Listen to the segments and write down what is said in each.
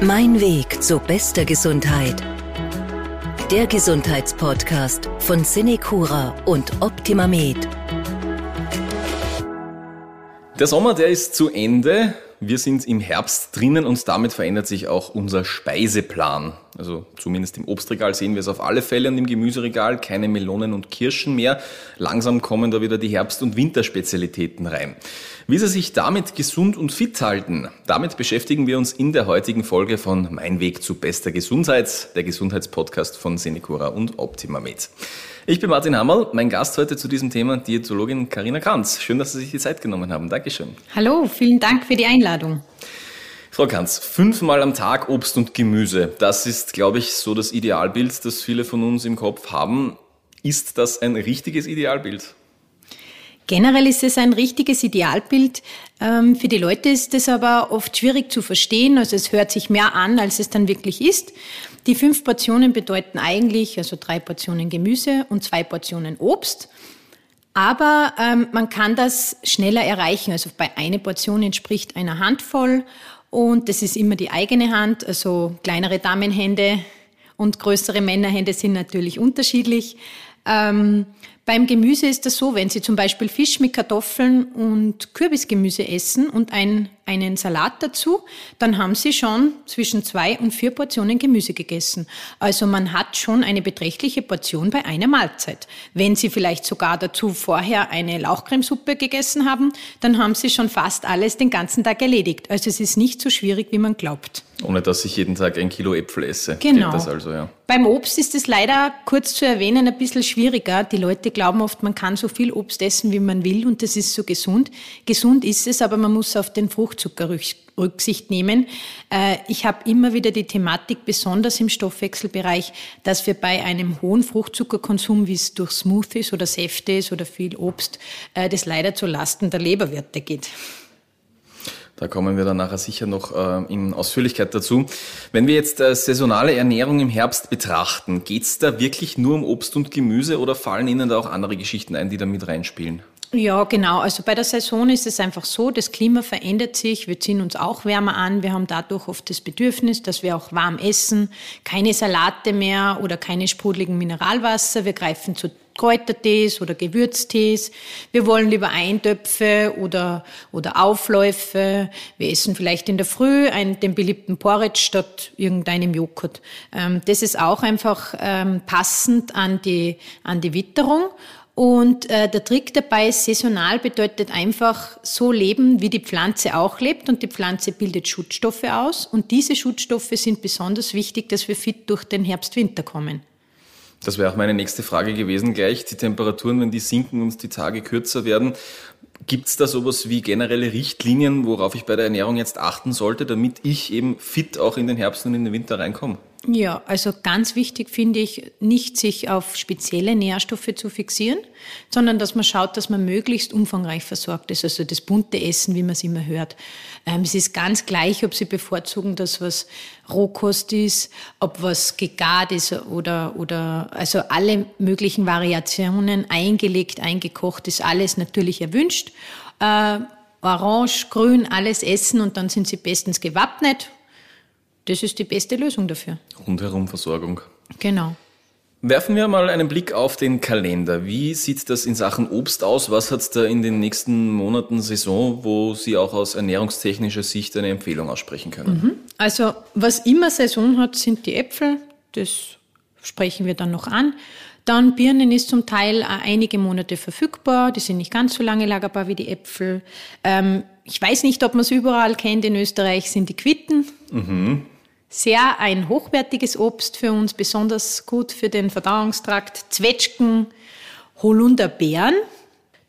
Mein Weg zu bester Gesundheit. Der Gesundheitspodcast von Cinecura und OptimaMed. Der Sommer, der ist zu Ende. Wir sind im Herbst drinnen und damit verändert sich auch unser Speiseplan. Also zumindest im Obstregal sehen wir es auf alle Fälle und im Gemüseregal keine Melonen und Kirschen mehr. Langsam kommen da wieder die Herbst- und Winterspezialitäten rein. Wie Sie sich damit gesund und fit halten, damit beschäftigen wir uns in der heutigen Folge von Mein Weg zu bester Gesundheit, der Gesundheitspodcast von Senecura und OptimaMed. Ich bin Martin Hammerl, mein Gast heute zu diesem Thema Diätologin Karina Kranz. Schön, dass Sie sich die Zeit genommen haben. Dankeschön. Hallo, vielen Dank für die Einladung. Frau Kanz, fünfmal am Tag Obst und Gemüse. Das ist, glaube ich, so das Idealbild, das viele von uns im Kopf haben. Ist das ein richtiges Idealbild? Generell ist es ein richtiges Idealbild. Ähm, für die Leute ist es aber oft schwierig zu verstehen. Also es hört sich mehr an, als es dann wirklich ist. Die fünf Portionen bedeuten eigentlich also drei Portionen Gemüse und zwei Portionen Obst. Aber ähm, man kann das schneller erreichen. Also bei einer Portion entspricht einer Handvoll und das ist immer die eigene Hand. Also kleinere Damenhände und größere Männerhände sind natürlich unterschiedlich. Ähm, beim Gemüse ist das so, wenn Sie zum Beispiel Fisch mit Kartoffeln und Kürbisgemüse essen und ein, einen Salat dazu, dann haben Sie schon zwischen zwei und vier Portionen Gemüse gegessen. Also man hat schon eine beträchtliche Portion bei einer Mahlzeit. Wenn Sie vielleicht sogar dazu vorher eine Lauchcremesuppe gegessen haben, dann haben Sie schon fast alles den ganzen Tag erledigt. Also es ist nicht so schwierig, wie man glaubt. Ohne dass ich jeden Tag ein Kilo Äpfel esse. Genau. Also, ja. Beim Obst ist es leider kurz zu erwähnen ein bisschen schwieriger. Die Leute glauben oft, man kann so viel Obst essen, wie man will und das ist so gesund. Gesund ist es, aber man muss auf den Fruchtzucker Rücksicht nehmen. Äh, ich habe immer wieder die Thematik, besonders im Stoffwechselbereich, dass wir bei einem hohen Fruchtzuckerkonsum, wie es durch Smoothies oder Säfte ist oder viel Obst, äh, das leider zu Lasten der Leberwerte geht. Da kommen wir dann nachher sicher noch äh, in Ausführlichkeit dazu. Wenn wir jetzt äh, saisonale Ernährung im Herbst betrachten, geht's da wirklich nur um Obst und Gemüse oder fallen Ihnen da auch andere Geschichten ein, die da mit reinspielen? Ja, genau. Also bei der Saison ist es einfach so, das Klima verändert sich, wir ziehen uns auch wärmer an, wir haben dadurch oft das Bedürfnis, dass wir auch warm essen, keine Salate mehr oder keine sprudeligen Mineralwasser, wir greifen zu Kräutertees oder Gewürztees. Wir wollen lieber Eintöpfe oder, oder Aufläufe. Wir essen vielleicht in der Früh einen, den beliebten Porridge statt irgendeinem Joghurt. Ähm, das ist auch einfach ähm, passend an die, an die Witterung. Und äh, der Trick dabei ist, saisonal bedeutet einfach so leben, wie die Pflanze auch lebt. Und die Pflanze bildet Schutzstoffe aus. Und diese Schutzstoffe sind besonders wichtig, dass wir fit durch den Herbst-Winter kommen. Das wäre auch meine nächste Frage gewesen gleich. Die Temperaturen, wenn die sinken und die Tage kürzer werden, Gibt es da sowas wie generelle Richtlinien, worauf ich bei der Ernährung jetzt achten sollte, damit ich eben fit auch in den Herbst und in den Winter reinkomme? Ja, also ganz wichtig finde ich, nicht sich auf spezielle Nährstoffe zu fixieren, sondern dass man schaut, dass man möglichst umfangreich versorgt ist. Also das bunte Essen, wie man es immer hört. Ähm, es ist ganz gleich, ob Sie bevorzugen, dass was Rohkost ist, ob was gegart ist oder, oder, also alle möglichen Variationen eingelegt, eingekocht ist alles natürlich erwünscht. Äh, Orange, Grün, alles essen und dann sind Sie bestens gewappnet das ist die beste Lösung dafür. Rundherum Versorgung. Genau. Werfen wir mal einen Blick auf den Kalender. Wie sieht das in Sachen Obst aus? Was hat es da in den nächsten Monaten Saison, wo Sie auch aus ernährungstechnischer Sicht eine Empfehlung aussprechen können? Mhm. Also was immer Saison hat, sind die Äpfel. Das sprechen wir dann noch an. Dann Birnen ist zum Teil einige Monate verfügbar. Die sind nicht ganz so lange lagerbar wie die Äpfel. Ähm, ich weiß nicht, ob man es überall kennt. In Österreich sind die Quitten. Mhm sehr ein hochwertiges Obst für uns, besonders gut für den Verdauungstrakt. Zwetschgen, Holunderbeeren,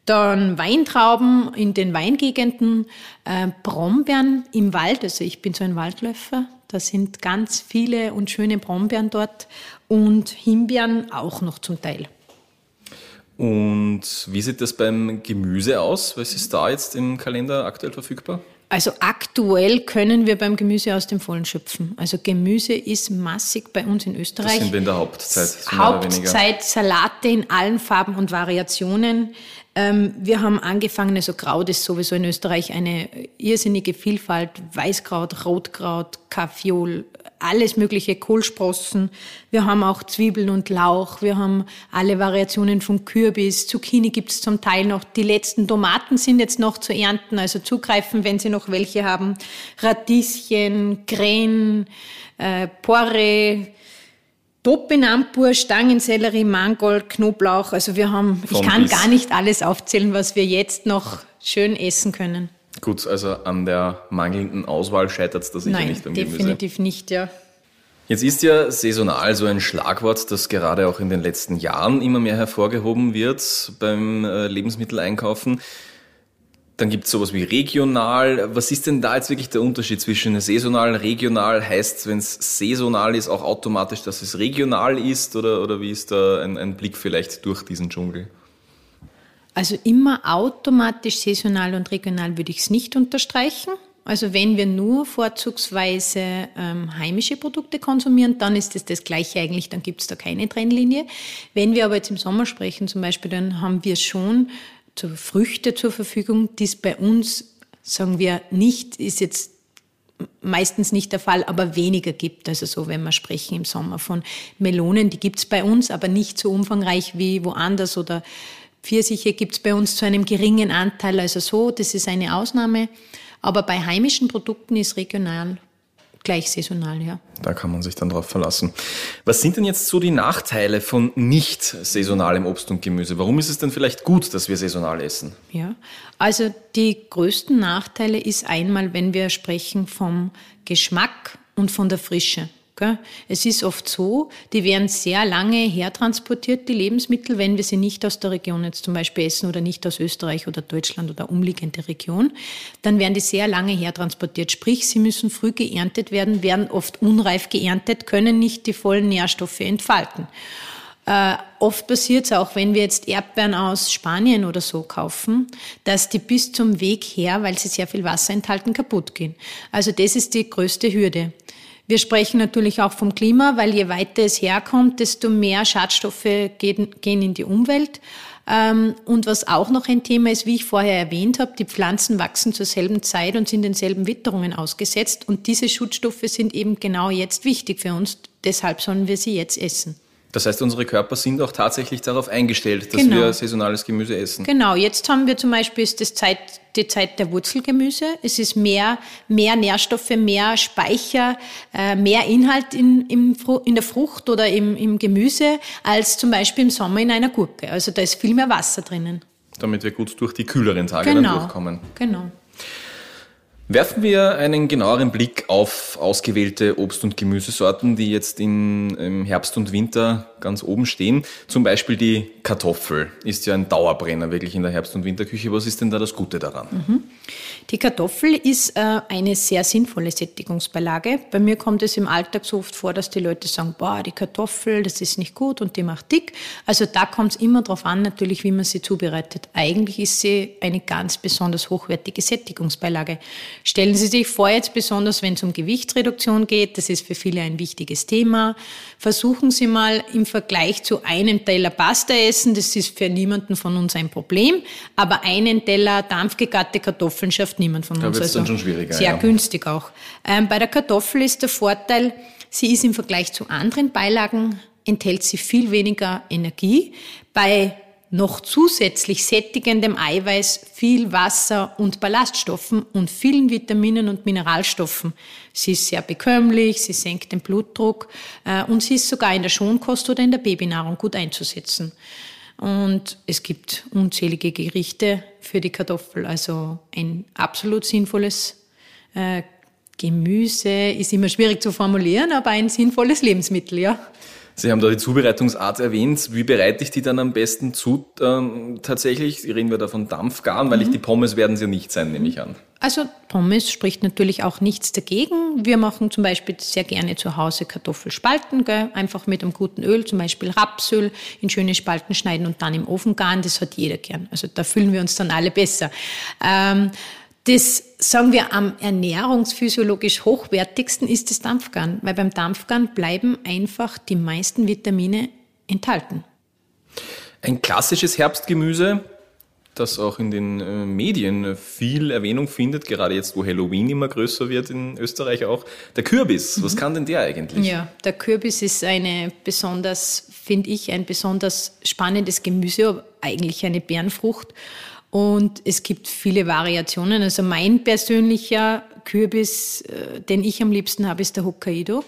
dann Weintrauben in den Weingegenden, äh, Brombeeren im Wald. Also ich bin so ein Waldläufer. Da sind ganz viele und schöne Brombeeren dort und Himbeeren auch noch zum Teil. Und wie sieht das beim Gemüse aus? Was ist da jetzt im Kalender aktuell verfügbar? Also aktuell können wir beim Gemüse aus dem Vollen schöpfen. Also Gemüse ist massig bei uns in Österreich. Das sind wir in der Hauptzeit. Hauptzeit Salate in allen Farben und Variationen. Ähm, wir haben angefangen, also Kraut ist sowieso in Österreich eine irrsinnige Vielfalt. Weißkraut, Rotkraut, Kaffeeol, alles mögliche, Kohlsprossen. Wir haben auch Zwiebeln und Lauch. Wir haben alle Variationen von Kürbis. Zucchini gibt es zum Teil noch. Die letzten Tomaten sind jetzt noch zu ernten, also zugreifen, wenn Sie noch welche haben. Radieschen, Krähen, äh, Porre, Topinampur, Stangensellerie, Mangold, Knoblauch. Also wir haben, ich kann gar nicht alles aufzählen, was wir jetzt noch schön essen können. Gut, also an der mangelnden Auswahl scheitert es da sicher Nein, nicht Gemüse. definitiv nicht, ja. Jetzt ist ja saisonal so ein Schlagwort, das gerade auch in den letzten Jahren immer mehr hervorgehoben wird beim äh, Lebensmitteleinkaufen. Dann gibt es sowas wie regional. Was ist denn da jetzt wirklich der Unterschied zwischen saisonal, regional? Heißt, wenn es saisonal ist, auch automatisch, dass es regional ist? Oder, oder wie ist da ein, ein Blick vielleicht durch diesen Dschungel? Also immer automatisch saisonal und regional würde ich es nicht unterstreichen. Also wenn wir nur vorzugsweise ähm, heimische Produkte konsumieren, dann ist es das, das Gleiche eigentlich, dann gibt es da keine Trennlinie. Wenn wir aber jetzt im Sommer sprechen zum Beispiel, dann haben wir schon Früchte zur Verfügung, die es bei uns, sagen wir, nicht, ist jetzt meistens nicht der Fall, aber weniger gibt. Also so, wenn wir sprechen im Sommer von Melonen, die gibt es bei uns, aber nicht so umfangreich wie woanders oder Pfirsiche gibt es bei uns zu einem geringen Anteil, also so, das ist eine Ausnahme. Aber bei heimischen Produkten ist regional gleich saisonal, ja. Da kann man sich dann drauf verlassen. Was sind denn jetzt so die Nachteile von nicht saisonalem Obst und Gemüse? Warum ist es denn vielleicht gut, dass wir saisonal essen? Ja, also die größten Nachteile ist einmal, wenn wir sprechen vom Geschmack und von der Frische. Es ist oft so, die werden sehr lange hertransportiert, die Lebensmittel, wenn wir sie nicht aus der Region jetzt zum Beispiel essen oder nicht aus Österreich oder Deutschland oder umliegende Region, dann werden die sehr lange hertransportiert. Sprich, sie müssen früh geerntet werden, werden oft unreif geerntet, können nicht die vollen Nährstoffe entfalten. Äh, oft passiert es auch, wenn wir jetzt Erdbeeren aus Spanien oder so kaufen, dass die bis zum Weg her, weil sie sehr viel Wasser enthalten, kaputt gehen. Also das ist die größte Hürde. Wir sprechen natürlich auch vom Klima, weil je weiter es herkommt, desto mehr Schadstoffe gehen, in die Umwelt. Ähm, und was auch noch ein Thema ist, wie ich vorher erwähnt habe, die Pflanzen wachsen zur selben Zeit und sind denselben Witterungen ausgesetzt. Und diese Schutzstoffe sind eben genau jetzt wichtig für uns. Deshalb sollen wir sie jetzt essen. Das heißt, unsere Körper sind auch tatsächlich darauf eingestellt, dass genau. wir saisonales Gemüse essen. Genau, jetzt haben wir zum Beispiel ist das Zeit, die Zeit der Wurzelgemüse. Es ist mehr, mehr Nährstoffe, mehr Speicher, äh, mehr Inhalt in, im, in der Frucht oder im, im Gemüse als zum Beispiel im Sommer in einer Gurke. Also da ist viel mehr Wasser drinnen. Damit wir gut durch die kühleren Tage genau. dann durchkommen. Genau. Werfen wir einen genaueren Blick auf ausgewählte Obst- und Gemüsesorten, die jetzt in, im Herbst und Winter ganz oben stehen. Zum Beispiel die Kartoffel ist ja ein Dauerbrenner wirklich in der Herbst- und Winterküche. Was ist denn da das Gute daran? Mhm. Die Kartoffel ist äh, eine sehr sinnvolle Sättigungsbeilage. Bei mir kommt es im Alltag so oft vor, dass die Leute sagen, boah, die Kartoffel, das ist nicht gut und die macht dick. Also da kommt es immer darauf an, natürlich, wie man sie zubereitet. Eigentlich ist sie eine ganz besonders hochwertige Sättigungsbeilage. Stellen Sie sich vor, jetzt besonders wenn es um Gewichtsreduktion geht, das ist für viele ein wichtiges Thema. Versuchen Sie mal im Vergleich zu einem Teller Pasta essen, das ist für niemanden von uns ein Problem, aber einen Teller dampfgegarte Kartoffeln schafft niemand von uns. Da wird also dann schon schwieriger. Sehr ja. günstig auch. Ähm, bei der Kartoffel ist der Vorteil, sie ist im Vergleich zu anderen Beilagen, enthält sie viel weniger Energie. Bei noch zusätzlich sättigendem Eiweiß, viel Wasser und Ballaststoffen und vielen Vitaminen und Mineralstoffen. Sie ist sehr bekömmlich, sie senkt den Blutdruck äh, und sie ist sogar in der Schonkost oder in der Babynahrung gut einzusetzen. Und es gibt unzählige Gerichte für die Kartoffel, also ein absolut sinnvolles äh, Gemüse ist immer schwierig zu formulieren, aber ein sinnvolles Lebensmittel, ja. Sie haben da die Zubereitungsart erwähnt. Wie bereite ich die dann am besten zu? Ähm, tatsächlich reden wir da von Dampfgaren, weil mhm. ich die Pommes werden sie ja nicht sein, nehme ich an. Also Pommes spricht natürlich auch nichts dagegen. Wir machen zum Beispiel sehr gerne zu Hause Kartoffelspalten, gell? einfach mit einem guten Öl, zum Beispiel Rapsöl, in schöne Spalten schneiden und dann im Ofen garen. Das hat jeder gern. Also da fühlen wir uns dann alle besser. Ähm, Das, sagen wir, am ernährungsphysiologisch hochwertigsten ist das Dampfgarn, weil beim Dampfgarn bleiben einfach die meisten Vitamine enthalten. Ein klassisches Herbstgemüse, das auch in den äh, Medien viel Erwähnung findet, gerade jetzt, wo Halloween immer größer wird in Österreich auch. Der Kürbis, was kann denn der eigentlich? Ja, der Kürbis ist eine besonders, finde ich, ein besonders spannendes Gemüse, eigentlich eine Bärenfrucht. Und es gibt viele Variationen. Also mein persönlicher Kürbis, äh, den ich am liebsten habe, ist der Hokkaido.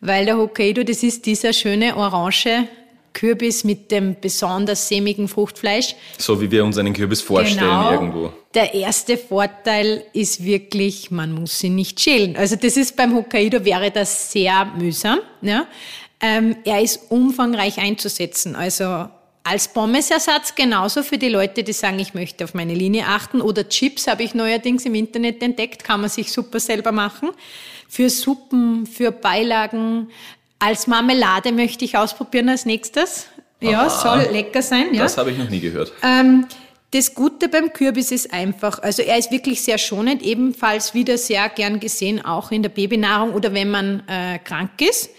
Weil der Hokkaido, das ist dieser schöne orange Kürbis mit dem besonders sämigen Fruchtfleisch. So wie wir uns einen Kürbis vorstellen genau. irgendwo. Der erste Vorteil ist wirklich, man muss ihn nicht schälen. Also das ist beim Hokkaido wäre das sehr mühsam. Ja. Ähm, er ist umfangreich einzusetzen. Also als Pommesersatz genauso für die Leute, die sagen, ich möchte auf meine Linie achten. Oder Chips habe ich neuerdings im Internet entdeckt, kann man sich super selber machen. Für Suppen, für Beilagen. Als Marmelade möchte ich ausprobieren als nächstes. Ja, Aha. soll lecker sein. Ja. Das habe ich noch nie gehört. Ähm, das Gute beim Kürbis ist einfach, also er ist wirklich sehr schonend, ebenfalls wieder sehr gern gesehen, auch in der Babynahrung oder wenn man äh, krank ist.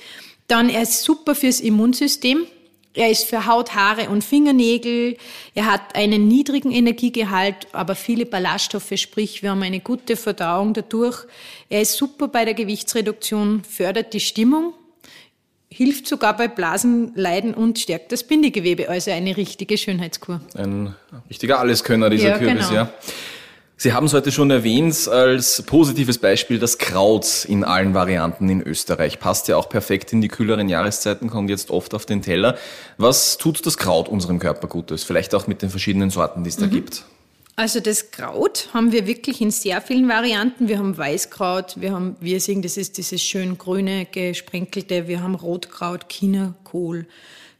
Dann er ist super fürs Immunsystem. Er ist für Haut, Haare und Fingernägel. Er hat einen niedrigen Energiegehalt, aber viele Ballaststoffe, sprich, wir haben eine gute Verdauung dadurch. Er ist super bei der Gewichtsreduktion, fördert die Stimmung, hilft sogar bei Blasenleiden und stärkt das Bindegewebe. Also eine richtige Schönheitskur. Ein richtiger Alleskönner, dieser ja, Kürbis, genau. ja. Sie haben es heute schon erwähnt als positives Beispiel das Kraut in allen Varianten in Österreich. Passt ja auch perfekt in die kühleren Jahreszeiten, kommt jetzt oft auf den Teller. Was tut das Kraut unserem Körper Gutes? Vielleicht auch mit den verschiedenen Sorten, die es da mhm. gibt. Also das Kraut haben wir wirklich in sehr vielen Varianten. Wir haben Weißkraut, wir haben Wirsing, das ist dieses schön grüne gesprenkelte, wir haben Rotkraut, Chinakohl,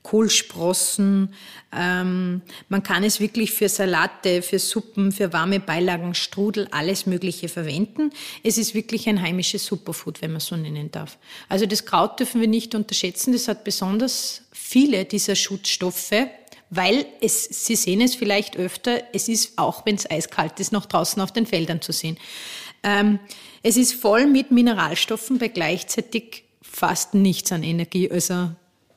Kohlsprossen. Ähm, man kann es wirklich für Salate, für Suppen, für warme Beilagen, Strudel, alles Mögliche verwenden. Es ist wirklich ein heimisches Superfood, wenn man so nennen darf. Also das Kraut dürfen wir nicht unterschätzen. Das hat besonders viele dieser Schutzstoffe, weil es, Sie sehen es vielleicht öfter, es ist auch, wenn es eiskalt ist, noch draußen auf den Feldern zu sehen. Ähm, es ist voll mit Mineralstoffen bei gleichzeitig fast nichts an Energie. Also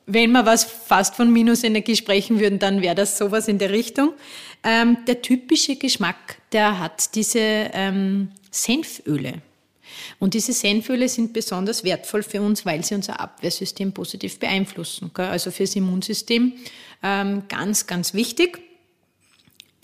wenn wir was fast von Minusenergie sprechen würden, dann wäre das sowas in der Richtung. Ähm, der typische Geschmack, der hat diese ähm, Senföle. Und diese Senföle sind besonders wertvoll für uns, weil sie unser Abwehrsystem positiv beeinflussen. Gell? Also fürs Immunsystem ähm, ganz, ganz wichtig.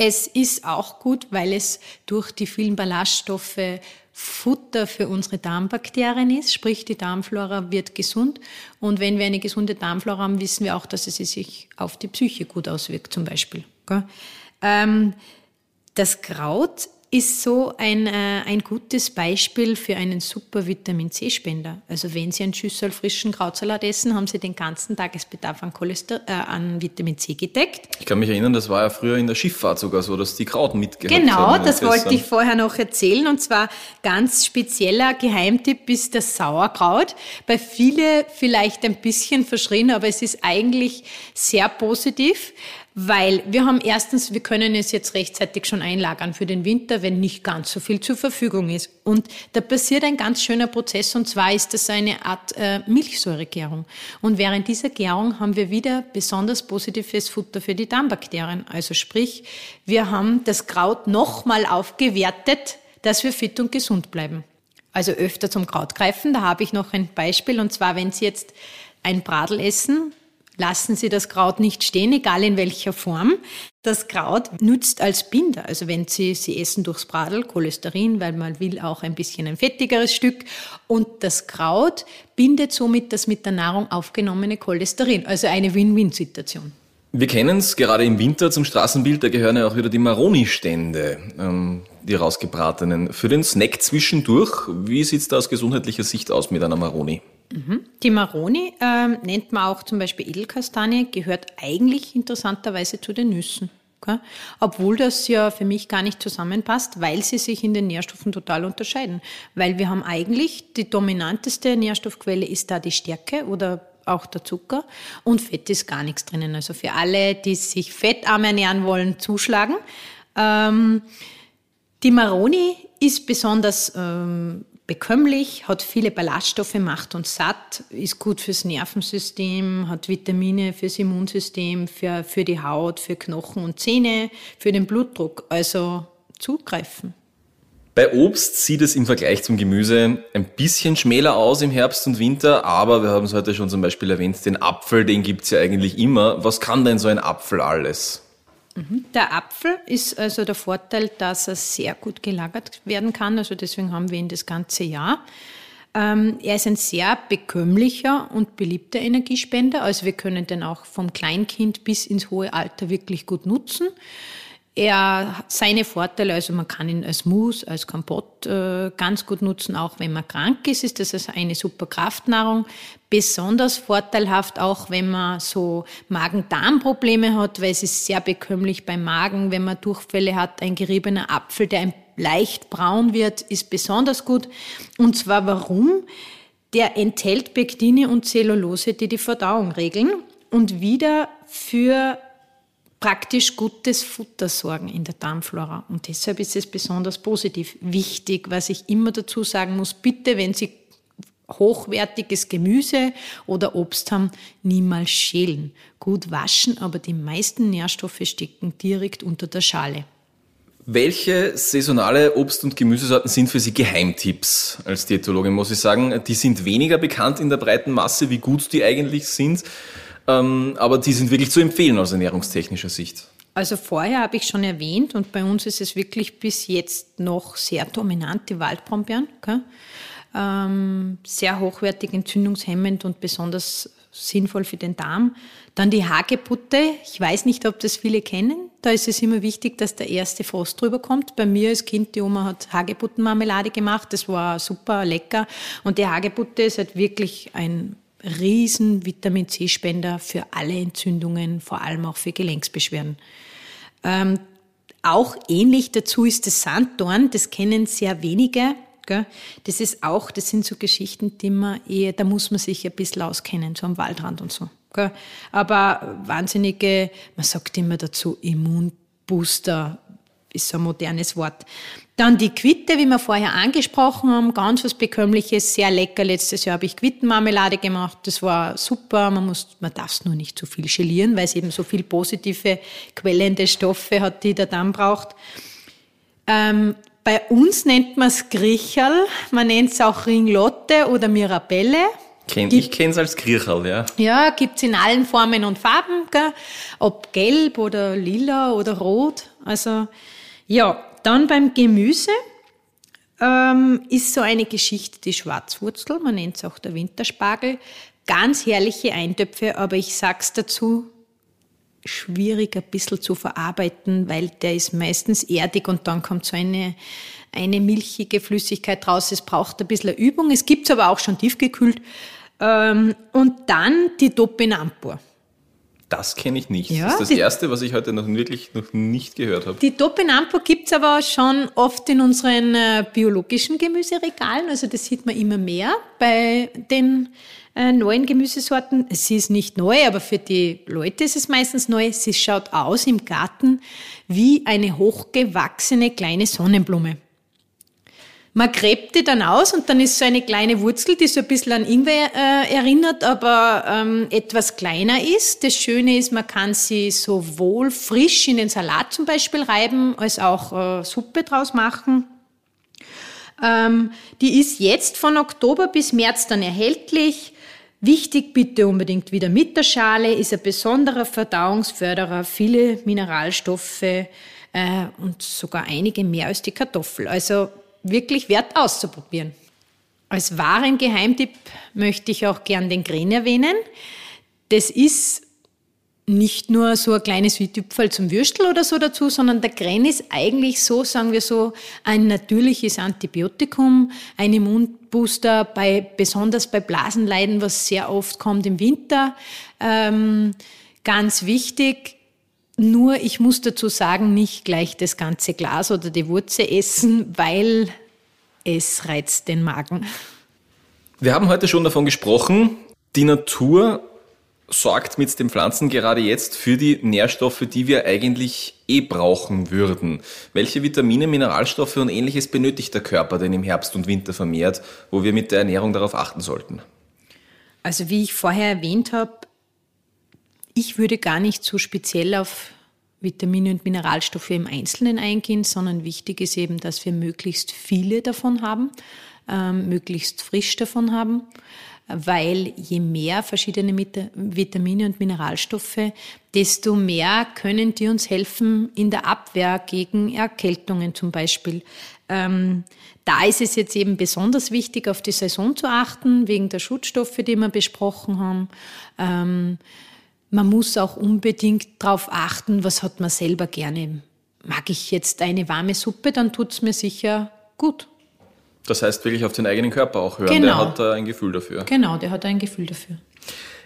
Es ist auch gut, weil es durch die vielen Ballaststoffe Futter für unsere Darmbakterien ist, sprich die Darmflora wird gesund. Und wenn wir eine gesunde Darmflora haben, wissen wir auch, dass es sich auf die Psyche gut auswirkt, zum Beispiel. Ähm, das Kraut ist so ein, äh, ein gutes Beispiel für einen super Vitamin C-Spender. Also wenn Sie einen Schüssel frischen Krautsalat essen, haben Sie den ganzen Tagesbedarf an, Cholester äh, an Vitamin C gedeckt. Ich kann mich erinnern, das war ja früher in der Schifffahrt sogar so, dass die Kraut mitgehabt genau, haben. Genau, das wollte ich vorher noch erzählen. Und zwar ganz spezieller Geheimtipp ist das Sauerkraut. Bei viele vielleicht ein bisschen verschrien, aber es ist eigentlich sehr positiv. Weil wir haben erstens, wir können es jetzt rechtzeitig schon einlagern für den Winter, wenn nicht ganz so viel zur Verfügung ist. Und da passiert ein ganz schöner Prozess und zwar ist das eine Art äh, Milchsäuregärung. Und während dieser Gärung haben wir wieder besonders positives Futter für die Darmbakterien. Also sprich, wir haben das Kraut nochmal aufgewertet, dass wir fit und gesund bleiben. Also öfter zum Kraut greifen. Da habe ich noch ein Beispiel und zwar, wenn Sie jetzt ein Bradel essen, lassen Sie das Kraut nicht stehen, egal in welcher Form. Das Kraut nützt als Binder. Also wenn Sie, Sie essen durchs Bradel Cholesterin, weil man will auch ein bisschen ein fettigeres Stück. Und das Kraut bindet somit das mit der Nahrung aufgenommene Cholesterin. Also eine Win-Win-Situation. Wir kennen es gerade im Winter zum Straßenbild, da gehören ja auch wieder die Maroni-Stände, ähm, die rausgebratenen. Für den Snack zwischendurch, wie sieht es da aus gesundheitlicher Sicht aus mit einer Maroni? Die Maroni ähm, nennt man auch zum Beispiel Edelkastanie, gehört eigentlich interessanterweise zu den Nüssen. Okay? Obwohl das ja für mich gar nicht zusammenpasst, weil sie sich in den Nährstoffen total unterscheiden. Weil wir haben eigentlich die dominanteste Nährstoffquelle ist da die Stärke oder auch der Zucker und Fett ist gar nichts drinnen. Also für alle, die sich fettarm ernähren wollen, zuschlagen. Ähm, Die Maroni ist besonders ähm, bekömmlich, hat viele Ballaststoffe, macht uns satt, ist gut fürs Nervensystem, hat Vitamine fürs Immunsystem, für, für die Haut, für Knochen und Zähne, für den Blutdruck. Also zugreifen. Bei Obst sieht es im Vergleich zum Gemüse ein bisschen schmäler aus im Herbst und Winter, aber wir haben es heute schon zum Beispiel erwähnt, den Apfel, den gibt es ja eigentlich immer. Was kann denn so ein Apfel alles? Mhm. Der Apfel ist also der Vorteil, dass er sehr gut gelagert werden kann. Also deswegen haben wir ihn das ganze Jahr. Ähm, er ist ein sehr bekömmlicher und beliebter Energiespender. Also wir können den auch vom Kleinkind bis ins hohe Alter wirklich gut nutzen. Er seine Vorteile, also man kann ihn als Mousse, als Kompott äh, ganz gut nutzen, auch wenn man krank ist, ist das also eine super Kraftnahrung. Besonders vorteilhaft auch, wenn man so Magen-Darm-Probleme hat, weil es ist sehr bekömmlich beim Magen, wenn man Durchfälle hat. Ein geriebener Apfel, der ein leicht braun wird, ist besonders gut. Und zwar warum? Der enthält Pektine und Zellulose, die die Verdauung regeln und wieder für praktisch gutes Futter sorgen in der Darmflora. Und deshalb ist es besonders positiv. Wichtig, was ich immer dazu sagen muss, bitte, wenn Sie hochwertiges Gemüse oder Obst haben, niemals schälen. Gut waschen, aber die meisten Nährstoffe stecken direkt unter der Schale. Welche saisonale Obst- und Gemüsesorten sind für Sie Geheimtipps als Diätologin? Muss ich sagen, die sind weniger bekannt in der breiten Masse, wie gut die eigentlich sind. Ähm, aber die sind wirklich zu empfehlen aus ernährungstechnischer Sicht. Also vorher habe ich schon erwähnt und bei uns ist es wirklich bis jetzt noch sehr dominant, die Waldbrombeeren. Ähm, sehr hochwertig, entzündungshemmend und besonders sinnvoll für den Darm. Dann die Hagebutte. Ich weiß nicht, ob das viele kennen. Da ist es immer wichtig, dass der erste Frost drüber kommt. Bei mir als Kind, die Oma hat Hagebuttenmarmelade gemacht. Das war super lecker. Und die Hagebutte ist halt wirklich ein riesen Vitamin C-Spender für alle Entzündungen, vor allem auch für Gelenksbeschwerden. Ähm, auch ähnlich dazu ist das Sanddorn, das kennen sehr wenige. Gell? Das ist auch, das sind so Geschichten, die man eher, da muss man sich ein bisschen auskennen, so am Waldrand und so. Gell? Aber wahnsinnige, man sagt immer dazu, Immunbooster, ist so ein modernes Wort. Dann die Quitte, wie wir vorher angesprochen haben, ganz was Bekömmliches, sehr lecker. Letztes Jahr habe ich Quittenmarmelade gemacht, das war super. Man, muss, man darf es nur nicht zu viel gelieren, weil es eben so viel positive, quellende Stoffe hat, die der Darm braucht. Ähm, bei uns nennt man es Griecherl, man nennt es auch Ringlotte oder Mirabelle. Kenn, ich kenne es als Griecherl, ja. Ja, gibt's in allen Formen und Farben, gell? ob gelb oder lila oder rot. Also ja, dann beim Gemüse ähm, ist so eine Geschichte die Schwarzwurzel, man nennt es auch der Winterspargel. Ganz herrliche Eintöpfe, aber ich sag's dazu, schwierig ein bisschen zu verarbeiten, weil der ist meistens erdig und dann kommt so eine, eine milchige Flüssigkeit raus. Es braucht ein bisschen Übung. Es gibt's aber auch schon tiefgekühlt. Ähm, und dann die Topinampur. Das kenne ich nicht. Ja, das ist das Erste, was ich heute noch wirklich noch nicht gehört habe. Die Topinampo gibt's aber schon oft in unseren äh, biologischen Gemüseregalen. Also das sieht man immer mehr bei den äh, neuen Gemüsesorten. Sie ist nicht neu, aber für die Leute ist es meistens neu. Sie schaut aus im Garten wie eine hochgewachsene kleine Sonnenblume. Man gräbt die dann aus und dann ist so eine kleine Wurzel, die so ein bisschen an Ingwer äh, erinnert, aber ähm, etwas kleiner ist. Das Schöne ist, man kann sie sowohl frisch in den Salat zum Beispiel reiben, als auch äh, Suppe draus machen. Ähm, die ist jetzt von Oktober bis März dann erhältlich. Wichtig bitte unbedingt wieder mit der Schale, ist ein besonderer Verdauungsförderer, viele Mineralstoffe äh, und sogar einige mehr als die Kartoffel. Also wirklich wert auszuprobieren. Als wahren Geheimtipp möchte ich auch gern den Gren erwähnen. Das ist nicht nur so ein kleines Südtüpfel zum Würstel oder so dazu, sondern der Gren ist eigentlich so, sagen wir so, ein natürliches Antibiotikum, ein Immunbooster bei, besonders bei Blasenleiden, was sehr oft kommt im Winter. Ähm, ganz wichtig, nur ich muss dazu sagen, nicht gleich das ganze Glas oder die Wurzel essen, weil es reizt den Magen. Wir haben heute schon davon gesprochen, die Natur sorgt mit den Pflanzen gerade jetzt für die Nährstoffe, die wir eigentlich eh brauchen würden? Welche Vitamine, Mineralstoffe und ähnliches benötigt der Körper denn im Herbst und Winter vermehrt, wo wir mit der Ernährung darauf achten sollten? Also wie ich vorher erwähnt habe, ich würde gar nicht so speziell auf Vitamine und Mineralstoffe im Einzelnen eingehen, sondern wichtig ist eben, dass wir möglichst viele davon haben, ähm, möglichst frisch davon haben weil je mehr verschiedene Vitamine und Mineralstoffe, desto mehr können die uns helfen in der Abwehr gegen Erkältungen zum Beispiel. Ähm, da ist es jetzt eben besonders wichtig, auf die Saison zu achten, wegen der Schutzstoffe, die wir besprochen haben. Ähm, man muss auch unbedingt darauf achten, was hat man selber gerne. Mag ich jetzt eine warme Suppe, dann tut es mir sicher gut. Das heißt wirklich auf den eigenen Körper auch hören. Genau. Der hat da ein Gefühl dafür. Genau, der hat ein Gefühl dafür.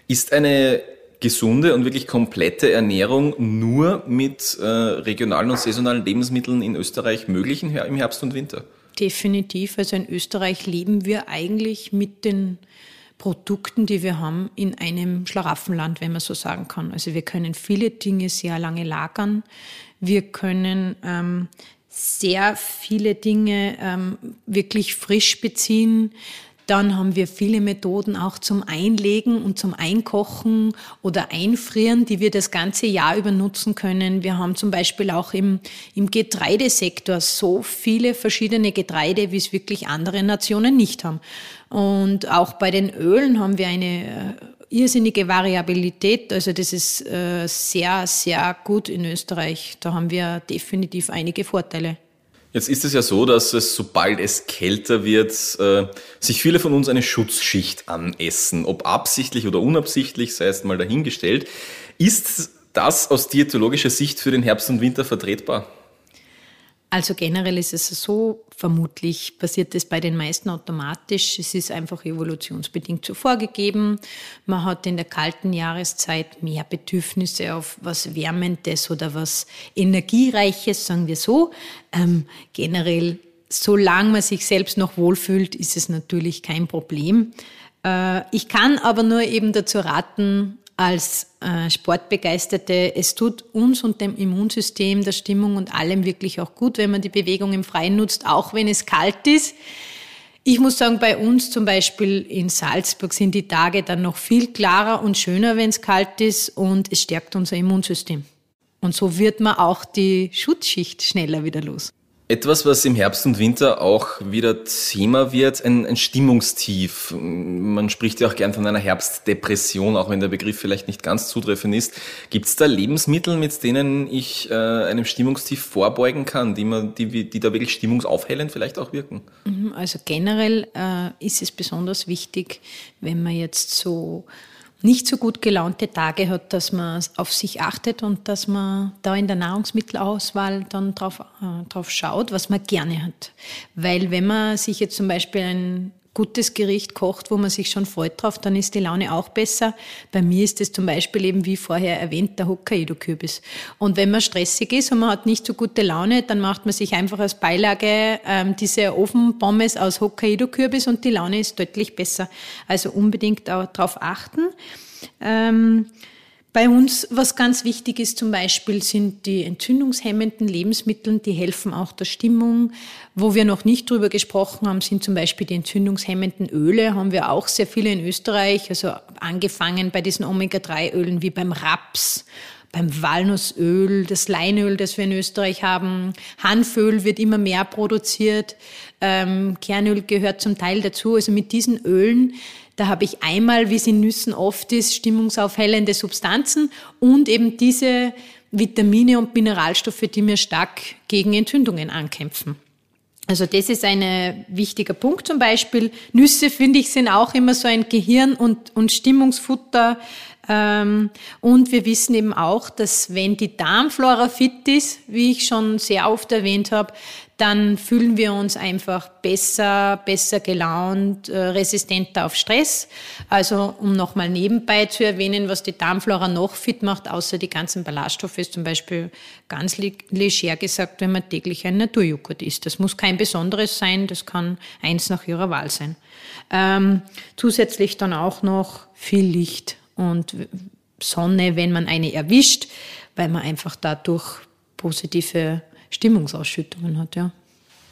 Ist eine gesunde und wirklich komplette Ernährung nur mit äh, regionalen und saisonalen Lebensmitteln in Österreich möglich im Herbst und Winter? Definitiv. Also in Österreich leben wir eigentlich mit den Produkten, die wir haben, in einem Schlaraffenland, wenn man so sagen kann. Also wir können viele Dinge sehr lange lagern. Wir können ähm, sehr viele Dinge ähm, wirklich frisch beziehen. Dann haben wir viele Methoden auch zum Einlegen und zum Einkochen oder Einfrieren, die wir das ganze Jahr über nutzen können. Wir haben zum Beispiel auch im, im Getreidesektor so viele verschiedene Getreide, wie es wirklich andere Nationen nicht haben. Und auch bei den Ölen haben wir eine äh, irrsinnige Variabilität. Also das ist äh, sehr, sehr gut in Österreich. Da haben wir definitiv einige Vorteile. Jetzt ist es ja so, dass es, sobald es kälter wird, äh, sich viele von uns eine Schutzschicht anessen. Ob absichtlich oder unabsichtlich, sei es mal dahingestellt. Ist das aus diätologischer Sicht für den Herbst und Winter vertretbar? Also generell ist es so, vermutlich passiert es bei den meisten automatisch. Es ist einfach evolutionsbedingt so vorgegeben. Man hat in der kalten Jahreszeit mehr Bedürfnisse auf was Wärmendes oder was Energiereiches, sagen wir so. Ähm, generell, solange man sich selbst noch wohlfühlt, ist es natürlich kein Problem. Äh, ich kann aber nur eben dazu raten, als äh, Sportbegeisterte, es tut uns und dem Immunsystem, der Stimmung und allem wirklich auch gut, wenn man die Bewegung im Freien nutzt, auch wenn es kalt ist. Ich muss sagen, bei uns zum Beispiel in Salzburg sind die Tage dann noch viel klarer und schöner, wenn es kalt ist und es stärkt unser Immunsystem. Und so wird man auch die Schutzschicht schneller wieder los. Etwas, was im Herbst und Winter auch wieder Thema wird, ein, ein, Stimmungstief. Man spricht ja auch gern von einer Herbstdepression, auch wenn der Begriff vielleicht nicht ganz zutreffend ist. Gibt es da Lebensmittel, mit denen ich äh, einem Stimmungstief vorbeugen kann, die, man, die, die da wirklich stimmungsaufhellend vielleicht auch wirken? Mhm, also generell äh, ist es besonders wichtig, wenn man jetzt so nicht so gut gelaunte Tage hat, dass man auf sich achtet und dass man da in der Nahrungsmittelauswahl dann drauf, äh, drauf schaut, was man gerne hat. Weil wenn man sich jetzt zum Beispiel ein gutes Gericht kocht, wo man sich schon freut drauf, dann ist die Laune auch besser. Bei mir ist es zum Beispiel eben, wie vorher erwähnt, der Hokkaido-Kürbis. Und wenn man stressig ist und man hat nicht so gute Laune, dann macht man sich einfach als Beilage ähm, diese Ofenpommes aus Hokkaido-Kürbis und die Laune ist deutlich besser. Also unbedingt darauf achten. Ähm, bei uns, was ganz wichtig ist zum Beispiel, sind die entzündungshemmenden Lebensmittel, die helfen auch der Stimmung. Wo wir noch nicht drüber gesprochen haben, sind zum Beispiel die entzündungshemmenden Öle, haben wir auch sehr viele in Österreich, also angefangen bei diesen Omega-3-Ölen wie beim Raps, beim Walnussöl, das Leinöl, das wir in Österreich haben. Hanföl wird immer mehr produziert. Ähm, Kernöl gehört zum Teil dazu. Also mit diesen Ölen da habe ich einmal, wie es in Nüssen oft ist, stimmungsaufhellende Substanzen und eben diese Vitamine und Mineralstoffe, die mir stark gegen Entzündungen ankämpfen. Also das ist ein wichtiger Punkt zum Beispiel. Nüsse, finde ich, sind auch immer so ein Gehirn- und, und Stimmungsfutter. Ähm, und wir wissen eben auch, dass wenn die Darmflora fit ist, wie ich schon sehr oft erwähnt habe, dann fühlen wir uns einfach besser, besser gelaunt, äh, resistenter auf Stress. Also um nochmal nebenbei zu erwähnen, was die Darmflora noch fit macht, außer die ganzen Ballaststoffe, ist zum Beispiel ganz leger gesagt, wenn man täglich ein Naturjoghurt isst. Das muss kein besonderes sein, das kann eins nach ihrer Wahl sein. Ähm, zusätzlich dann auch noch viel Licht und Sonne, wenn man eine erwischt, weil man einfach dadurch positive Stimmungsausschüttungen hat, ja.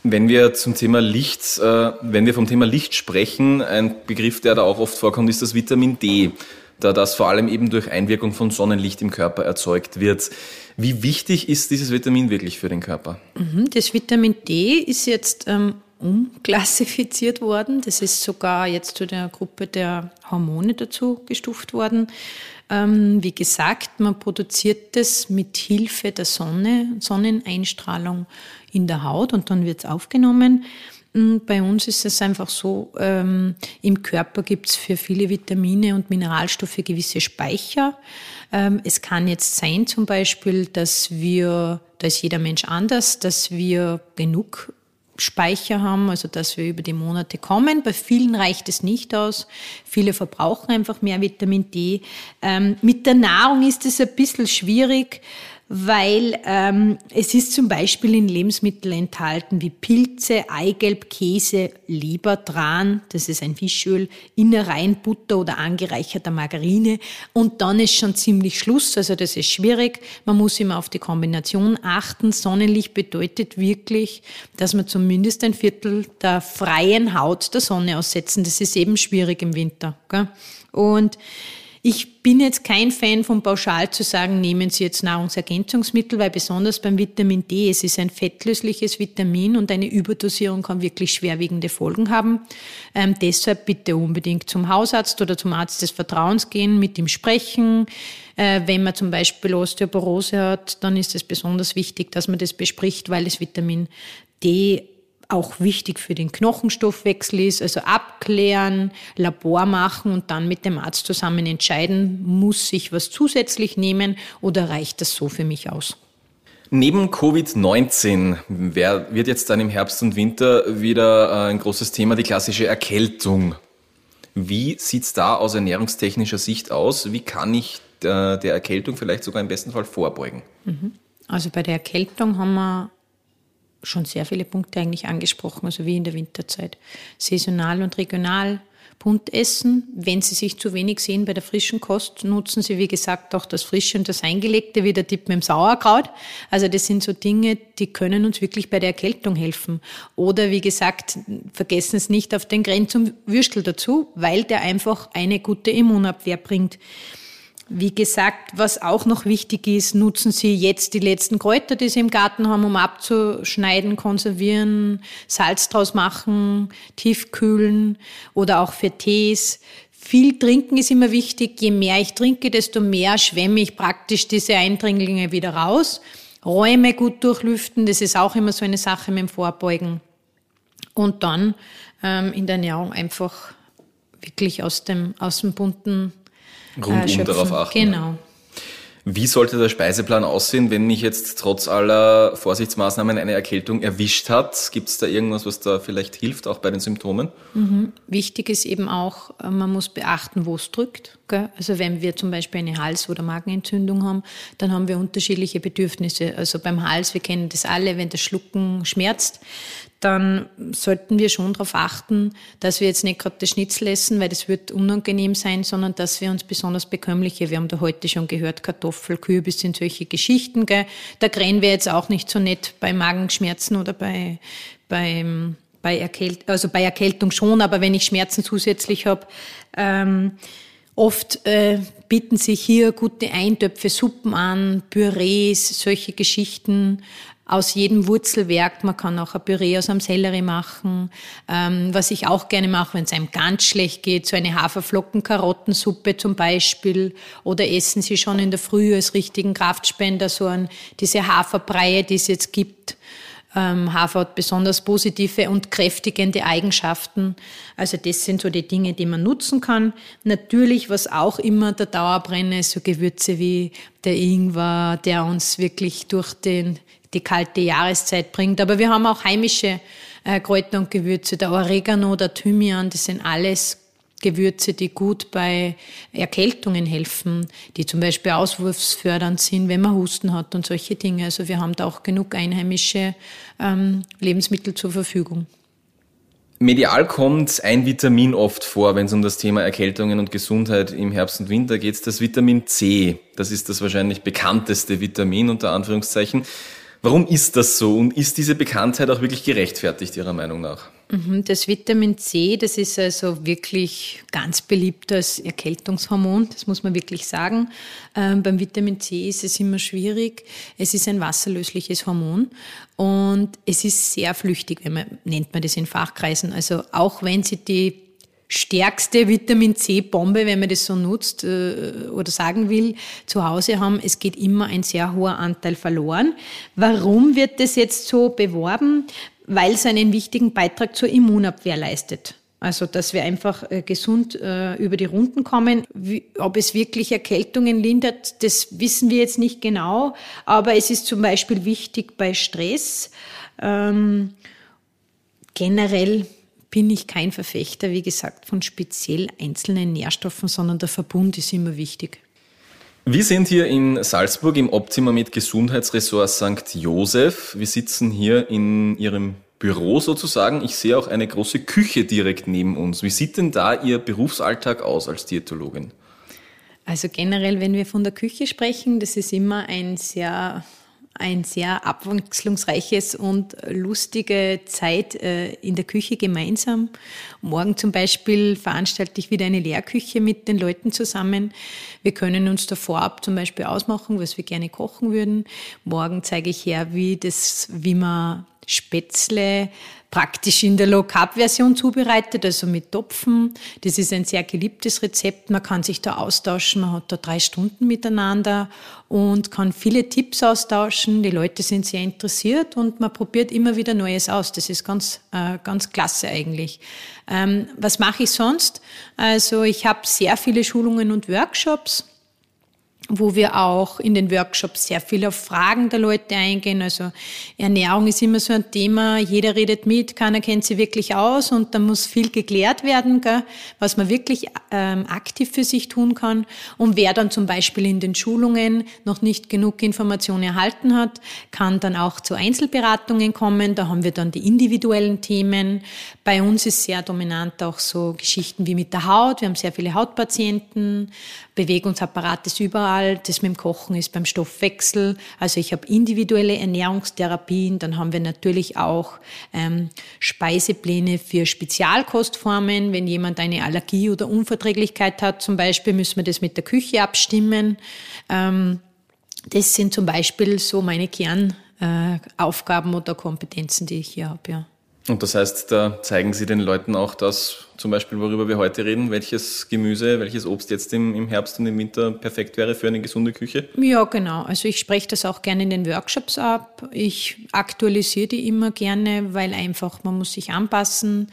Wenn wir zum Thema Licht, äh, wenn wir vom Thema Licht sprechen, ein Begriff, der da auch oft vorkommt, ist das Vitamin D, da das vor allem eben durch Einwirkung von Sonnenlicht im Körper erzeugt wird. Wie wichtig ist dieses Vitamin wirklich für den Körper? Mhm, das Vitamin D ist jetzt ähm, umklassifiziert worden. Das ist sogar jetzt zu der Gruppe der Hormone dazu gestuft worden. Ähm, wie gesagt, man produziert das mit Hilfe der Sonne, Sonneneinstrahlung in der Haut und dann wird es aufgenommen. Mm, bei uns ist es einfach so, ähm, im Körper gibt es für viele Vitamine und Mineralstoffe gewisse Speicher. Ähm, es kann jetzt sein zum Beispiel, dass wir, da ist jeder Mensch anders, dass wir genug Speicher haben, also dass wir über die Monate kommen. Bei vielen reicht es nicht aus. Viele verbrauchen einfach mehr Vitamin D. Ähm, mit der Nahrung ist es ein bisschen schwierig weil ähm, es ist zum Beispiel in Lebensmitteln enthalten wie Pilze, Eigelb, Käse, Leber, Tran, das ist ein Fischöl, Innereien, Butter oder angereicherter Margarine und dann ist schon ziemlich Schluss, also das ist schwierig. Man muss immer auf die Kombination achten. Sonnenlicht bedeutet wirklich, dass man zumindest ein Viertel der freien Haut der Sonne aussetzen. Das ist eben schwierig im Winter. Gell? Und ich bin jetzt kein Fan von pauschal zu sagen, nehmen Sie jetzt Nahrungsergänzungsmittel, weil besonders beim Vitamin D, es ist ein fettlösliches Vitamin und eine Überdosierung kann wirklich schwerwiegende Folgen haben. Ähm, deshalb bitte unbedingt zum Hausarzt oder zum Arzt des Vertrauens gehen, mit ihm sprechen. Äh, wenn man zum Beispiel Osteoporose hat, dann ist es besonders wichtig, dass man das bespricht, weil das Vitamin D auch wichtig für den Knochenstoffwechsel ist. Also abklären, Labor machen und dann mit dem Arzt zusammen entscheiden, muss ich was zusätzlich nehmen oder reicht das so für mich aus? Neben Covid-19 wird jetzt dann im Herbst und Winter wieder äh, ein großes Thema die klassische Erkältung. Wie sieht es da aus ernährungstechnischer Sicht aus? Wie kann ich der, der Erkältung vielleicht sogar im besten Fall vorbeugen? Mhm. Also bei der Erkältung haben wir schon sehr viele Punkte eigentlich angesprochen, also wie in der Winterzeit. Saisonal und regional bunt essen. Wenn Sie sich zu wenig sehen bei der frischen Kost, nutzen Sie, wie gesagt, auch das Frische und das Eingelegte, wie der Tipp mit dem Sauerkraut. Also das sind so Dinge, die können uns wirklich bei der Erkältung helfen. Oder wie gesagt, vergessen Sie nicht auf den Grenz zum Würstel dazu, weil der einfach eine gute Immunabwehr bringt. Wie gesagt, was auch noch wichtig ist, nutzen Sie jetzt die letzten Kräuter, die Sie im Garten haben, um abzuschneiden, konservieren, Salz draus machen, tiefkühlen oder auch für Tees. Viel trinken ist immer wichtig. Je mehr ich trinke, desto mehr schwemme ich praktisch diese Eindringlinge wieder raus. Räume gut durchlüften, das ist auch immer so eine Sache mit dem Vorbeugen. Und dann ähm, in der Ernährung einfach wirklich aus dem, aus dem bunten rundum äh, darauf achten. Genau. Wie sollte der Speiseplan aussehen, wenn mich jetzt trotz aller Vorsichtsmaßnahmen eine Erkältung erwischt hat? Gibt es da irgendwas, was da vielleicht hilft, auch bei den Symptomen? Mhm. Wichtig ist eben auch, äh, man muss beachten, wo es drückt. Gell? Also wenn wir zum Beispiel eine Hals- oder Magenentzündung haben, dann haben wir unterschiedliche Bedürfnisse. Also beim Hals, wir kennen das alle, wenn das Schlucken schmerzt, dann sollten wir schon darauf achten, dass wir jetzt nicht gerade das Schnitzel essen, weil das wird unangenehm sein, sondern dass wir uns besonders bekömmliche, wir haben da heute schon gehört, Kartoffel, Kürbis sind solche Geschichten. Gell? Da krähen wir jetzt auch nicht so nett bei Magenschmerzen oder bei, beim, bei, Erkält also bei Erkältung schon, aber wenn ich Schmerzen zusätzlich habe, ähm, Oft äh, bieten sich hier gute Eintöpfe, Suppen an, Pürees, solche Geschichten aus jedem Wurzelwerk. Man kann auch ein Püree aus einem Sellerie machen. Ähm, was ich auch gerne mache, wenn es einem ganz schlecht geht, so eine Haferflocken-Karottensuppe zum Beispiel. Oder essen Sie schon in der Früh als richtigen Kraftspender so ein, diese Haferbreie, die es jetzt gibt. Ähm, Hafer hat besonders positive und kräftigende Eigenschaften. Also das sind so die Dinge, die man nutzen kann. Natürlich, was auch immer der Dauerbrenner ist, so Gewürze wie der Ingwer, der uns wirklich durch den die kalte Jahreszeit bringt. Aber wir haben auch heimische äh, Kräuter und Gewürze, der Oregano, der Thymian, das sind alles Gewürze, die gut bei Erkältungen helfen, die zum Beispiel auswurfsfördernd sind, wenn man Husten hat und solche Dinge. Also wir haben da auch genug einheimische ähm, Lebensmittel zur Verfügung. Medial kommt ein Vitamin oft vor, wenn es um das Thema Erkältungen und Gesundheit im Herbst und Winter geht, das Vitamin C. Das ist das wahrscheinlich bekannteste Vitamin unter Anführungszeichen. Warum ist das so und ist diese Bekanntheit auch wirklich gerechtfertigt Ihrer Meinung nach? Mhm, das Vitamin C, das ist also wirklich ganz beliebt als Erkältungshormon, das muss man wirklich sagen. Ähm, beim Vitamin C ist es immer schwierig. Es ist ein wasserlösliches Hormon und es ist sehr flüchtig, wenn man, nennt man das in Fachkreisen. Also auch wenn Sie die stärkste Vitamin C-Bombe, wenn man das so nutzt äh, oder sagen will, zu Hause haben, es geht immer ein sehr hoher Anteil verloren. Warum wird das jetzt so beworben? Weil es einen wichtigen Beitrag zur Immunabwehr leistet. Also, dass wir einfach äh, gesund äh, über die Runden kommen. Ob es wirklich Erkältungen lindert, das wissen wir jetzt nicht genau. Aber es ist zum Beispiel wichtig bei Stress. Ähm, generell bin ich kein Verfechter, wie gesagt, von speziell einzelnen Nährstoffen, sondern der Verbund ist immer wichtig. Wir sind hier in Salzburg im Optima mit Gesundheitsressort St. Josef. Wir sitzen hier in Ihrem Büro sozusagen. Ich sehe auch eine große Küche direkt neben uns. Wie sieht denn da Ihr Berufsalltag aus als Diätologin? Also generell, wenn wir von der Küche sprechen, das ist immer ein sehr ein sehr abwechslungsreiches und lustige Zeit äh, in der Küche gemeinsam. Morgen zum Beispiel veranstalte ich wieder eine Lehrküche mit den Leuten zusammen. Wir können uns da vorab zum Beispiel ausmachen, was wir gerne kochen würden. Morgen zeige ich her, wie das, wie man Spätzle praktisch in der Low-Carb-Version zubereitet, also mit Topfen. Das ist ein sehr geliebtes Rezept. Man kann sich da austauschen. Man hat da drei Stunden miteinander und kann viele Tipps austauschen. Die Leute sind sehr interessiert und man probiert immer wieder Neues aus. Das ist ganz, äh, ganz klasse eigentlich. Ähm, was mache ich sonst? Also ich habe sehr viele Schulungen und Workshops wo wir auch in den Workshops sehr viel auf Fragen der Leute eingehen. Also Ernährung ist immer so ein Thema, jeder redet mit, keiner kennt sie wirklich aus und da muss viel geklärt werden, gell, was man wirklich ähm, aktiv für sich tun kann. Und wer dann zum Beispiel in den Schulungen noch nicht genug Informationen erhalten hat, kann dann auch zu Einzelberatungen kommen. Da haben wir dann die individuellen Themen. Bei uns ist sehr dominant auch so Geschichten wie mit der Haut. Wir haben sehr viele Hautpatienten. Bewegungsapparat ist überall. Das mit dem Kochen ist beim Stoffwechsel. Also ich habe individuelle Ernährungstherapien. Dann haben wir natürlich auch ähm, Speisepläne für Spezialkostformen. Wenn jemand eine Allergie oder Unverträglichkeit hat, zum Beispiel, müssen wir das mit der Küche abstimmen. Ähm, das sind zum Beispiel so meine Kernaufgaben äh, oder Kompetenzen, die ich hier habe. Ja. Und das heißt, da zeigen Sie den Leuten auch das, zum Beispiel, worüber wir heute reden, welches Gemüse, welches Obst jetzt im, im Herbst und im Winter perfekt wäre für eine gesunde Küche? Ja, genau. Also ich spreche das auch gerne in den Workshops ab. Ich aktualisiere die immer gerne, weil einfach man muss sich anpassen.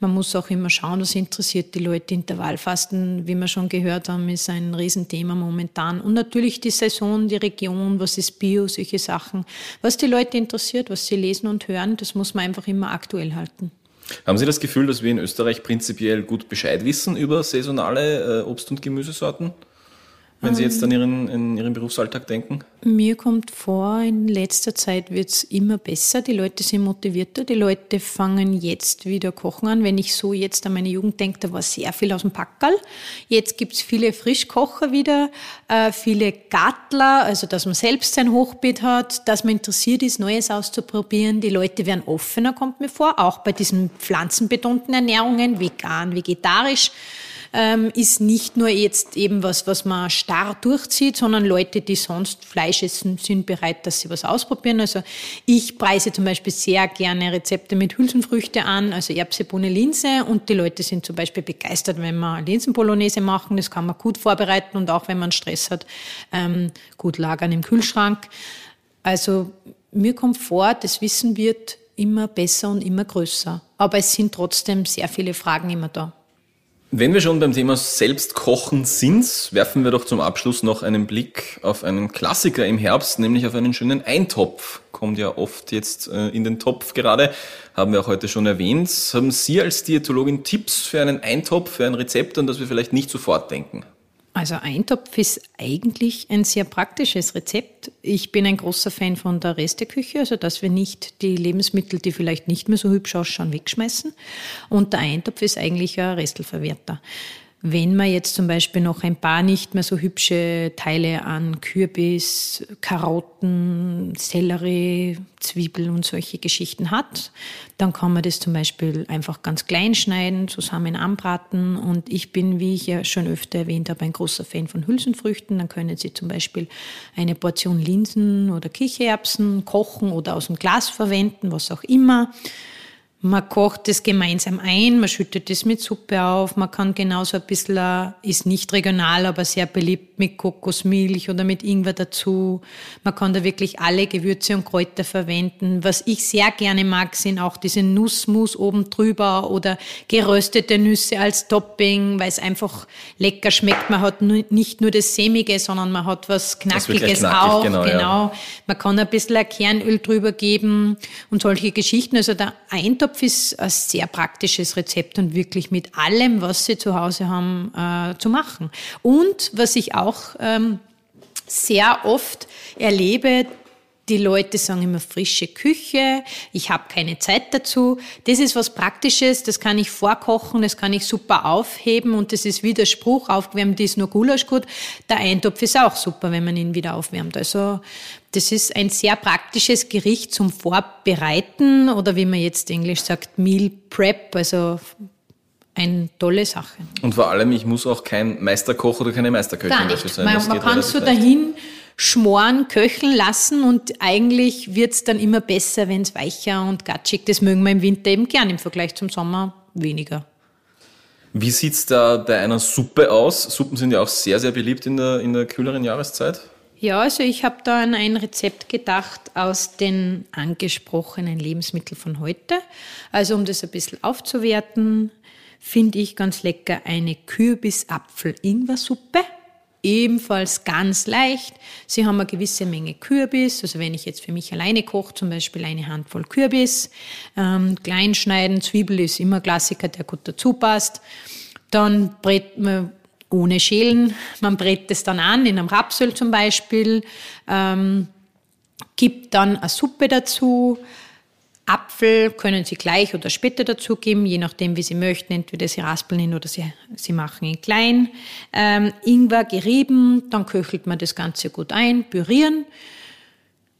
Man muss auch immer schauen, was interessiert die Leute. Intervallfasten, wie wir schon gehört haben, ist ein Riesenthema momentan. Und natürlich die Saison, die Region, was ist Bio, solche Sachen. Was die Leute interessiert, was sie lesen und hören, das muss man einfach immer aktuell halten. Haben Sie das Gefühl, dass wir in Österreich prinzipiell gut Bescheid wissen über saisonale äh, Obst- und Gemüsesorten? Wenn Sie jetzt an Ihren, in Ihren Berufsalltag denken? Mir kommt vor, in letzter Zeit wird es immer besser. Die Leute sind motivierter. Die Leute fangen jetzt wieder kochen an. Wenn ich so jetzt an meine Jugend denke, da war sehr viel aus dem Packerl. Jetzt gibt es viele Frischkocher wieder, äh, viele Gartler, also dass man selbst sein Hochbeet hat, dass man interessiert ist, Neues auszuprobieren. Die Leute werden offener, kommt mir vor, auch bei diesen pflanzenbetonten Ernährungen, vegan, vegetarisch ähm, ist nicht nur jetzt eben was, was man starr durchzieht, sondern Leute, die sonst Fleisch essen, sind bereit, dass sie was ausprobieren. Also ich preise zum Beispiel sehr gerne Rezepte mit Hülsenfrüchte an, also Erbse, Bohne, Linse und die Leute sind zum Beispiel begeistert, wenn wir Linsenbolognese machen. Das kann man gut vorbereiten und auch wenn man Stress hat, ähm, gut lagern im Kühlschrank. Also mir kommt vor, das Wissen wird immer besser und immer größer. Aber es sind trotzdem sehr viele Fragen immer da. Wenn wir schon beim Thema Selbstkochen sind, werfen wir doch zum Abschluss noch einen Blick auf einen Klassiker im Herbst, nämlich auf einen schönen Eintopf. Kommt ja oft jetzt äh, in den Topf gerade, haben wir auch heute schon erwähnt. Haben Sie als Diätologin Tipps für einen Eintopf, für ein Rezept, an das wir vielleicht nicht sofort denken? Also Eintopf ist eigentlich ein sehr praktisches Rezept. Ich bin ein großer Fan von der Resteküche, also dass wir nicht die Lebensmittel, die vielleicht nicht mehr so hübsch ausschauen, wegschmeißen. Und der Eintopf ist eigentlich ein Restelverwerter. Wenn man jetzt zum Beispiel noch ein paar nicht mehr so hübsche Teile an Kürbis, Karotten, Sellerie, Zwiebeln und solche Geschichten hat, dann kann man das zum Beispiel einfach ganz klein schneiden, zusammen anbraten. Und ich bin, wie ich ja schon öfter erwähnt habe, ein großer Fan von Hülsenfrüchten. Dann können Sie zum Beispiel eine Portion Linsen oder Kichererbsen kochen oder aus dem Glas verwenden, was auch immer. Man kocht es gemeinsam ein, man schüttet es mit Suppe auf, man kann genauso ein bisschen, äh, ist nicht regional, aber sehr beliebt mit Kokosmilch oder mit Ingwer dazu. Man kann da wirklich alle Gewürze und Kräuter verwenden. Was ich sehr gerne mag, sind auch diese Nussmus oben drüber oder geröstete Nüsse als Topping, weil es einfach lecker schmeckt. Man hat nicht nur das Sämige, sondern man hat was Knackiges knackig, auch. Genau, genau. Ja. Man kann ein bisschen Kernöl drüber geben und solche Geschichten. Also der Eintopf Kochtopf ist ein sehr praktisches Rezept und wirklich mit allem, was Sie zu Hause haben, äh, zu machen. Und was ich auch ähm, sehr oft erlebe, die Leute sagen immer frische Küche, ich habe keine Zeit dazu. Das ist was Praktisches, das kann ich vorkochen, das kann ich super aufheben und das ist Widerspruch, aufgewärmt ist nur Gulasch gut. Der Eintopf ist auch super, wenn man ihn wieder aufwärmt. Also das ist ein sehr praktisches Gericht zum Vorbereiten oder wie man jetzt Englisch sagt, Meal Prep, also eine tolle Sache. Und vor allem, ich muss auch kein Meisterkoch oder keine Meisterköchin dafür sein. Man, man kann so dahin schmoren, köcheln lassen und eigentlich wird es dann immer besser, wenn es weicher und gatschig. Das mögen wir im Winter eben gern, im Vergleich zum Sommer weniger. Wie sieht es da bei einer Suppe aus? Suppen sind ja auch sehr, sehr beliebt in der, in der kühleren Jahreszeit. Ja, also ich habe da an ein Rezept gedacht aus den angesprochenen Lebensmitteln von heute. Also um das ein bisschen aufzuwerten, finde ich ganz lecker eine Kürbis-Apfel-Ingwer-Suppe. Ebenfalls ganz leicht. Sie haben eine gewisse Menge Kürbis. Also wenn ich jetzt für mich alleine koche, zum Beispiel eine Handvoll Kürbis, ähm, klein schneiden. Zwiebel ist immer Klassiker, der gut dazu passt. Dann brät man ohne Schälen. Man brät es dann an, in einem Rapsöl zum Beispiel, ähm, gibt dann eine Suppe dazu. Apfel können Sie gleich oder später dazugeben, je nachdem, wie Sie möchten. Entweder Sie raspeln ihn oder Sie, Sie machen ihn klein. Ähm, Ingwer gerieben, dann köchelt man das Ganze gut ein, pürieren.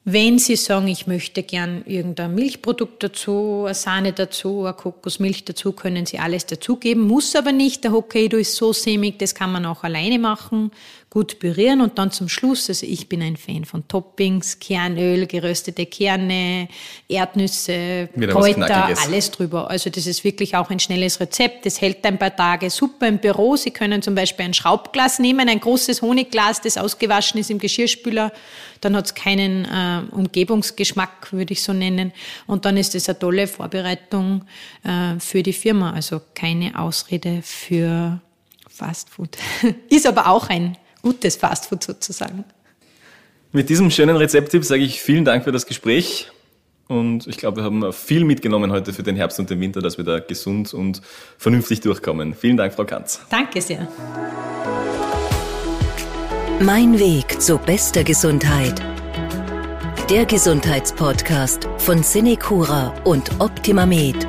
Wenn Sie sagen, ich möchte gern irgendein Milchprodukt dazu, eine Sahne dazu, eine Kokosmilch dazu, können Sie alles dazugeben, muss aber nicht. Der Hokkaido ist so sämig, das kann man auch alleine machen gut pürieren und dann zum Schluss, also ich bin ein Fan von Toppings, Kernöl, geröstete Kerne, Erdnüsse, Wieder Kräuter, alles drüber. Also das ist wirklich auch ein schnelles Rezept. Das hält ein paar Tage super im Büro. Sie können zum Beispiel ein Schraubglas nehmen, ein großes Honigglas, das ausgewaschen ist im Geschirrspüler. Dann hat es keinen äh, Umgebungsgeschmack, würde ich so nennen. Und dann ist das eine tolle Vorbereitung äh, für die Firma. Also keine Ausrede für Fast Food. ist aber auch ein gutes Fastfood sozusagen. Mit diesem schönen Rezepttipp sage ich vielen Dank für das Gespräch. Und ich glaube, wir haben viel mitgenommen heute für den Herbst und den Winter, dass wir da gesund und vernünftig durchkommen. Vielen Dank, Frau Kanz. Danke sehr. Mein Weg zu bester Gesundheit. Der Gesundheitspodcast von Cinecura und Optimamed.